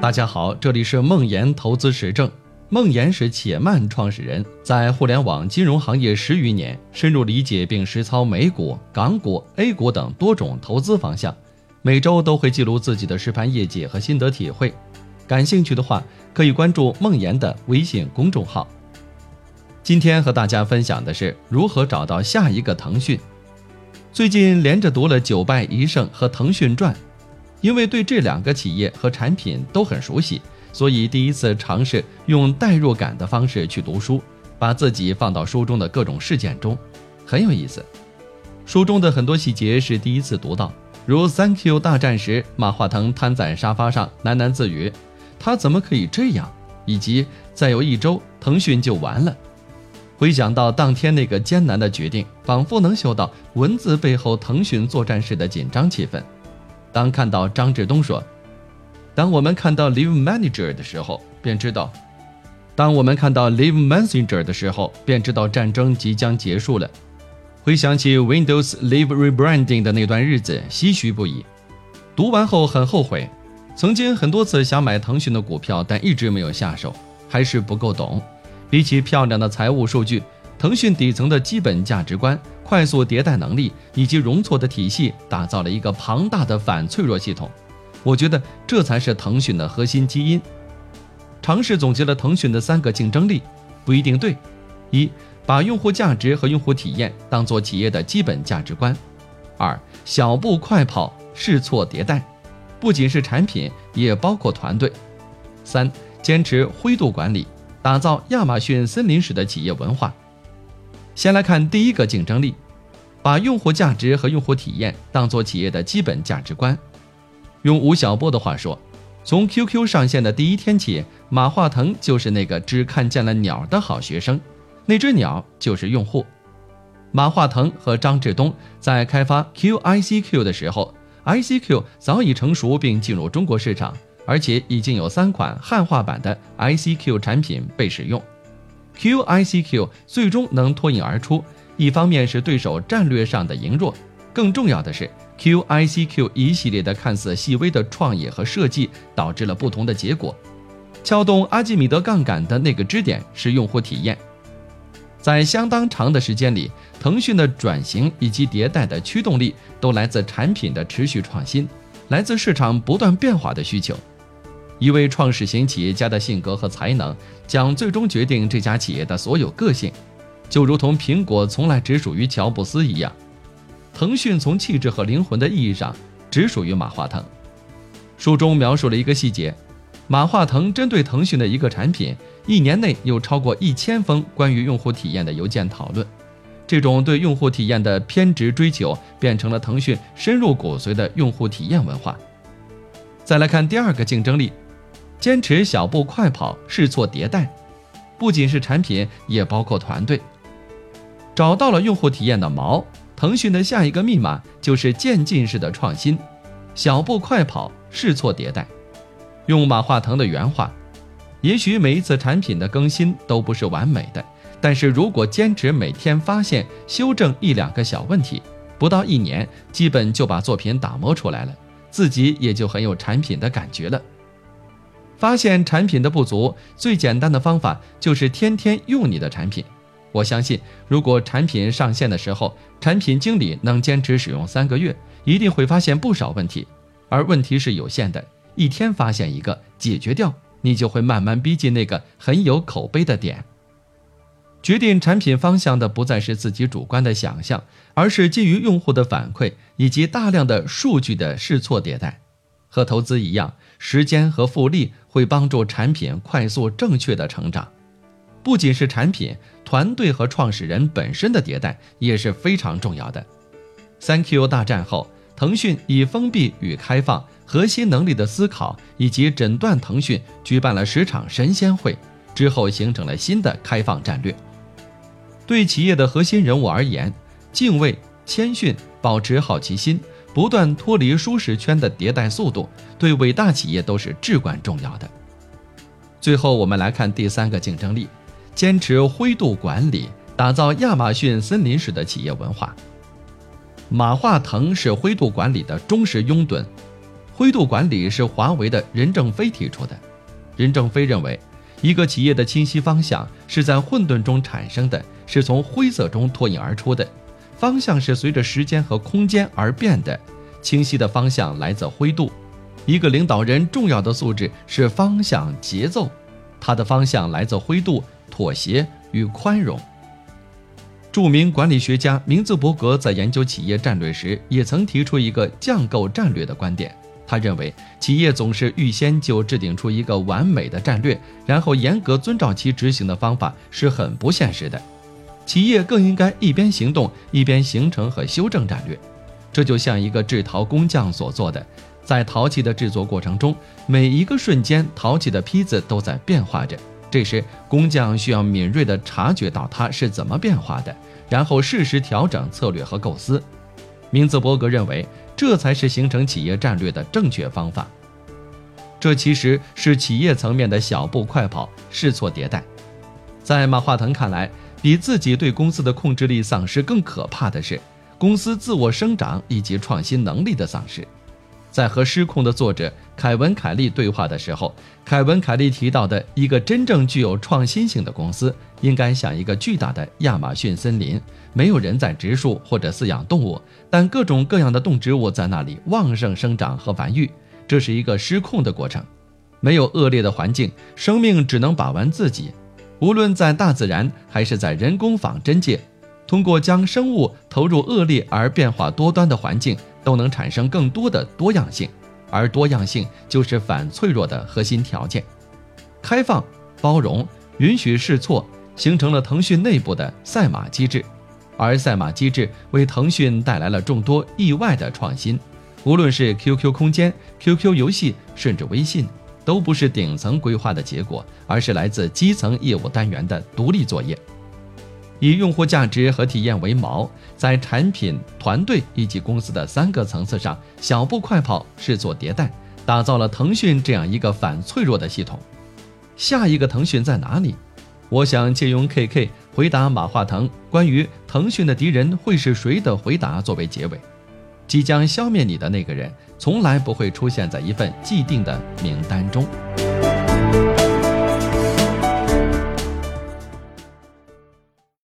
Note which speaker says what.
Speaker 1: 大家好，这里是梦岩投资实证。梦岩是且慢创始人，在互联网金融行业十余年，深入理解并实操美股、港股、A 股等多种投资方向。每周都会记录自己的实盘业绩和心得体会。感兴趣的话，可以关注梦岩的微信公众号。今天和大家分享的是如何找到下一个腾讯。最近连着读了《九败一胜》和《腾讯传》。因为对这两个企业和产品都很熟悉，所以第一次尝试用代入感的方式去读书，把自己放到书中的各种事件中，很有意思。书中的很多细节是第一次读到，如 “Thank you” 大战时，马化腾瘫在沙发上喃喃自语：“他怎么可以这样？”以及再有一周，腾讯就完了。回想到当天那个艰难的决定，仿佛能嗅到文字背后腾讯作战时的紧张气氛。当看到张志东说：“当我们看到 Live Manager 的时候，便知道；当我们看到 Live Messenger 的时候，便知道战争即将结束了。”回想起 Windows Live Rebranding 的那段日子，唏嘘不已。读完后很后悔，曾经很多次想买腾讯的股票，但一直没有下手，还是不够懂。比起漂亮的财务数据，腾讯底层的基本价值观。快速迭代能力以及容错的体系，打造了一个庞大的反脆弱系统。我觉得这才是腾讯的核心基因。尝试总结了腾讯的三个竞争力，不一定对：一、把用户价值和用户体验当做企业的基本价值观；二、小步快跑，试错迭代，不仅是产品，也包括团队；三、坚持灰度管理，打造亚马逊森林式的企业文化。先来看第一个竞争力，把用户价值和用户体验当做企业的基本价值观。用吴晓波的话说，从 QQ 上线的第一天起，马化腾就是那个只看见了鸟的好学生，那只鸟就是用户。马化腾和张志东在开发 QICQ 的时候，ICQ 早已成熟并进入中国市场，而且已经有三款汉化版的 ICQ 产品被使用。QICQ 最终能脱颖而出，一方面是对手战略上的羸弱，更重要的是 QICQ 一系列的看似细微的创意和设计导致了不同的结果。撬动阿基米德杠杆的那个支点是用户体验。在相当长的时间里，腾讯的转型以及迭代的驱动力都来自产品的持续创新，来自市场不断变化的需求。一位创始型企业家的性格和才能，将最终决定这家企业的所有个性，就如同苹果从来只属于乔布斯一样，腾讯从气质和灵魂的意义上只属于马化腾。书中描述了一个细节：马化腾针对腾讯的一个产品，一年内有超过一千封关于用户体验的邮件讨论。这种对用户体验的偏执追求，变成了腾讯深入骨髓的用户体验文化。再来看第二个竞争力。坚持小步快跑，试错迭代，不仅是产品，也包括团队。找到了用户体验的锚，腾讯的下一个密码就是渐进式的创新，小步快跑，试错迭代。用马化腾的原话：“也许每一次产品的更新都不是完美的，但是如果坚持每天发现、修正一两个小问题，不到一年，基本就把作品打磨出来了，自己也就很有产品的感觉了。”发现产品的不足，最简单的方法就是天天用你的产品。我相信，如果产品上线的时候，产品经理能坚持使用三个月，一定会发现不少问题。而问题是有限的，一天发现一个，解决掉，你就会慢慢逼近那个很有口碑的点。决定产品方向的不再是自己主观的想象，而是基于用户的反馈以及大量的数据的试错迭代。和投资一样，时间和复利会帮助产品快速正确的成长。不仅是产品，团队和创始人本身的迭代也是非常重要的。三 Q 大战后，腾讯以封闭与开放、核心能力的思考以及诊断腾讯举办了十场神仙会，之后形成了新的开放战略。对企业的核心人物而言，敬畏、谦逊、保持好奇心。不断脱离舒适圈的迭代速度，对伟大企业都是至关重要的。最后，我们来看第三个竞争力：坚持灰度管理，打造亚马逊森林式的企业文化。马化腾是灰度管理的忠实拥趸，灰度管理是华为的任正非提出的。任正非认为，一个企业的清晰方向是在混沌中产生的，是从灰色中脱颖而出的。方向是随着时间和空间而变的，清晰的方向来自灰度。一个领导人重要的素质是方向节奏，他的方向来自灰度、妥协与宽容。著名管理学家明兹伯格在研究企业战略时，也曾提出一个降构战略的观点。他认为，企业总是预先就制定出一个完美的战略，然后严格遵照其执行的方法是很不现实的。企业更应该一边行动，一边形成和修正战略。这就像一个制陶工匠所做的，在陶器的制作过程中，每一个瞬间，陶器的坯子都在变化着。这时，工匠需要敏锐地察觉到它是怎么变化的，然后适时调整策略和构思。明兹伯格认为，这才是形成企业战略的正确方法。这其实是企业层面的小步快跑、试错迭代。在马化腾看来，比自己对公司的控制力丧失更可怕的是，公司自我生长以及创新能力的丧失。在和失控的作者凯文·凯利对话的时候，凯文·凯利提到的一个真正具有创新性的公司，应该像一个巨大的亚马逊森林，没有人在植树或者饲养动物，但各种各样的动植物在那里旺盛生长和繁育。这是一个失控的过程，没有恶劣的环境，生命只能把玩自己。无论在大自然还是在人工仿真界，通过将生物投入恶劣而变化多端的环境，都能产生更多的多样性，而多样性就是反脆弱的核心条件。开放、包容、允许试错，形成了腾讯内部的赛马机制，而赛马机制为腾讯带来了众多意外的创新。无论是 QQ 空间、QQ 游戏，甚至微信。都不是顶层规划的结果，而是来自基层业务单元的独立作业。以用户价值和体验为锚，在产品、团队以及公司的三个层次上小步快跑，试错迭代，打造了腾讯这样一个反脆弱的系统。下一个腾讯在哪里？我想借用 KK 回答马化腾关于腾讯的敌人会是谁的回答作为结尾。即将消灭你的那个人，从来不会出现在一份既定的名单中。